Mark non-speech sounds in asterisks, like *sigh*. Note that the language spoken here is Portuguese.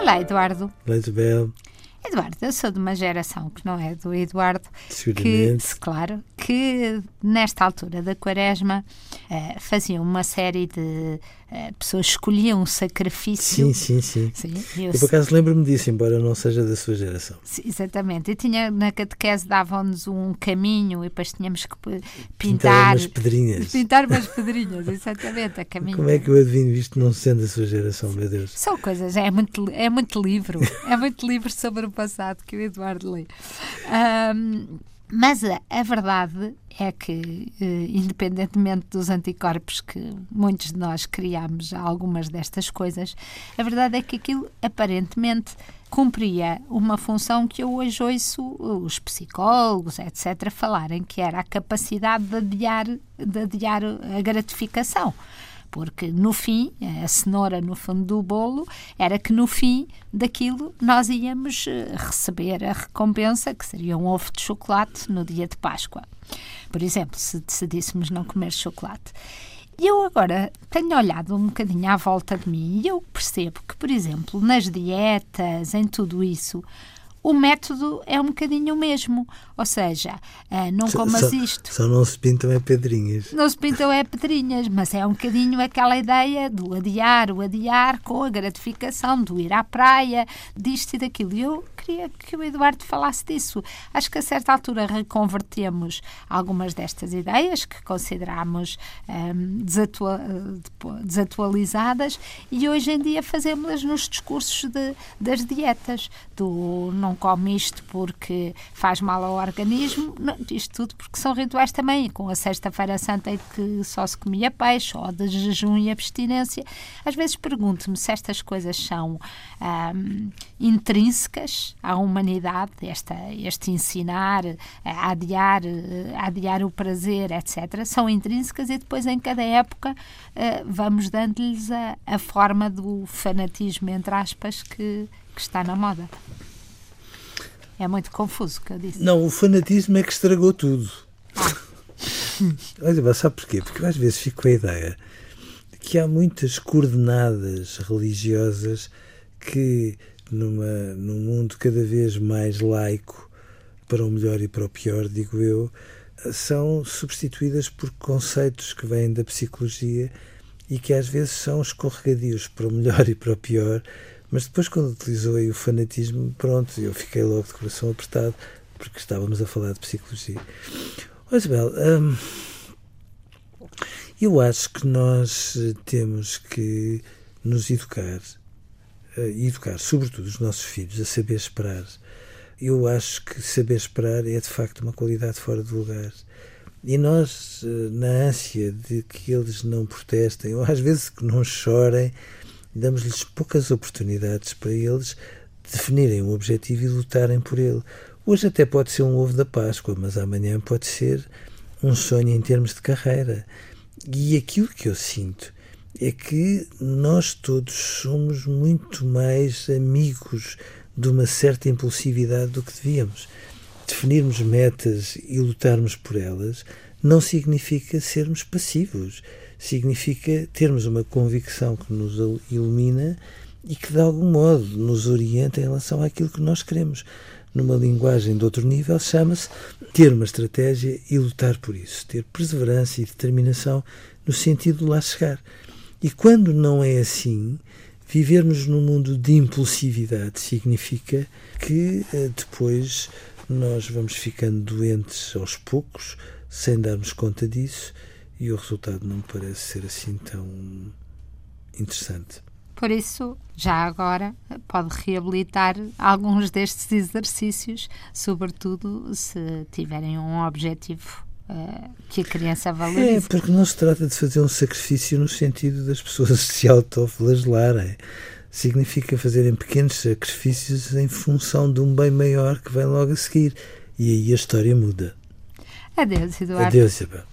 Olá, Eduardo. Olá, Isabel. Eduardo, eu sou de uma geração que não é do Eduardo, que, claro, que nesta altura da quaresma eh, faziam uma série de eh, pessoas escolhiam um sacrifício. Sim, sim, sim. Sim, eu Eu, por acaso, lembro-me disso, embora eu não seja da sua geração. Sim, Exatamente. E tinha, na catequese davam-nos um caminho e depois tínhamos que Pintar pintar. umas pedrinhas. *laughs* Pintar umas pedrinhas, exatamente, a caminho. Como é que eu adivinho isto não sendo da sua geração, meu Deus? São coisas, é muito, é muito livro, é muito livro sobre o passado que o Eduardo lê. Ahm, mas a, a verdade é que, eh, independentemente dos anticorpos que muitos de nós criamos a algumas destas coisas, a verdade é que aquilo aparentemente cumpria uma função que eu hoje ouço os psicólogos, etc., falarem, que era a capacidade de adiar, de adiar a gratificação porque no fim, a cenoura no fundo do bolo, era que no fim daquilo nós íamos eh, receber a recompensa, que seria um ovo de chocolate no dia de Páscoa. Por exemplo, se decidíssemos não comer chocolate. E eu agora tenho olhado um bocadinho à volta de mim e eu percebo que, por exemplo, nas dietas, em tudo isso, o método é um bocadinho o mesmo. Ou seja, ah, não comas só, isto. Só não se pintam é pedrinhas. Não se pintam é pedrinhas, mas é um bocadinho aquela ideia do adiar, o adiar com a gratificação, do ir à praia, disto e daquilo. E eu queria que o Eduardo falasse disso. Acho que a certa altura reconvertemos algumas destas ideias que consideramos hum, desatua- desatualizadas e hoje em dia fazemos-las nos discursos de- das dietas, do não come isto porque faz mal ao organismo, não, isto tudo porque são rituais também, com a sexta-feira santa em que só se comia peixe, ou de jejum e abstinência. Às vezes pergunto-me se estas coisas são hum, intrínsecas à humanidade, esta, este ensinar a adiar, eh, a adiar o prazer, etc., são intrínsecas e depois em cada época eh, vamos dando-lhes a, a forma do fanatismo, entre aspas, que, que está na moda. É muito confuso o que eu disse. Não, o fanatismo é que estragou tudo. *laughs* Olha, Isabel, sabe porquê? Porque eu às vezes fico com a ideia de que há muitas coordenadas religiosas que, numa, num mundo cada vez mais laico, para o melhor e para o pior, digo eu, são substituídas por conceitos que vêm da psicologia e que às vezes são escorregadios para o melhor e para o pior, mas depois quando utilizou aí o fanatismo, pronto, eu fiquei logo de coração apertado, porque estávamos a falar de psicologia. Ó Isabel, hum, eu acho que nós temos que nos educar, e educar sobretudo os nossos filhos a saber esperar. Eu acho que saber esperar é de facto uma qualidade fora de lugar. E nós, eh, na ânsia de que eles não protestem, ou às vezes que não chorem, damos-lhes poucas oportunidades para eles definirem um objetivo e lutarem por ele. Hoje até pode ser um ovo da Páscoa, mas amanhã pode ser um sonho em termos de carreira. E aquilo que eu sinto é que nós todos somos muito mais amigos de uma certa impulsividade do que devíamos. Definirmos metas e lutarmos por elas não significa sermos passivos. Significa termos uma convicção que nos ilumina e que de algum modo nos orienta em relação àquilo que nós queremos. Numa linguagem de outro nível, chama-se ter uma estratégia e lutar por isso, ter perseverança e determinação no sentido de lá chegar. E quando não é assim, vivermos num mundo de impulsividade significa que eh, depois nós vamos ficando doentes aos poucos, sem darmos conta disso, e o resultado não parece ser assim tão interessante. Por isso, já agora, pode reabilitar alguns destes exercícios, sobretudo se tiverem um objetivo que a criança valorize. É, porque não se trata de fazer um sacrifício no sentido das pessoas *laughs* se autoflagelarem. Significa fazerem pequenos sacrifícios em função de um bem maior que vem logo a seguir. E aí a história muda. Adeus, Eduardo. Adeus, Isabel.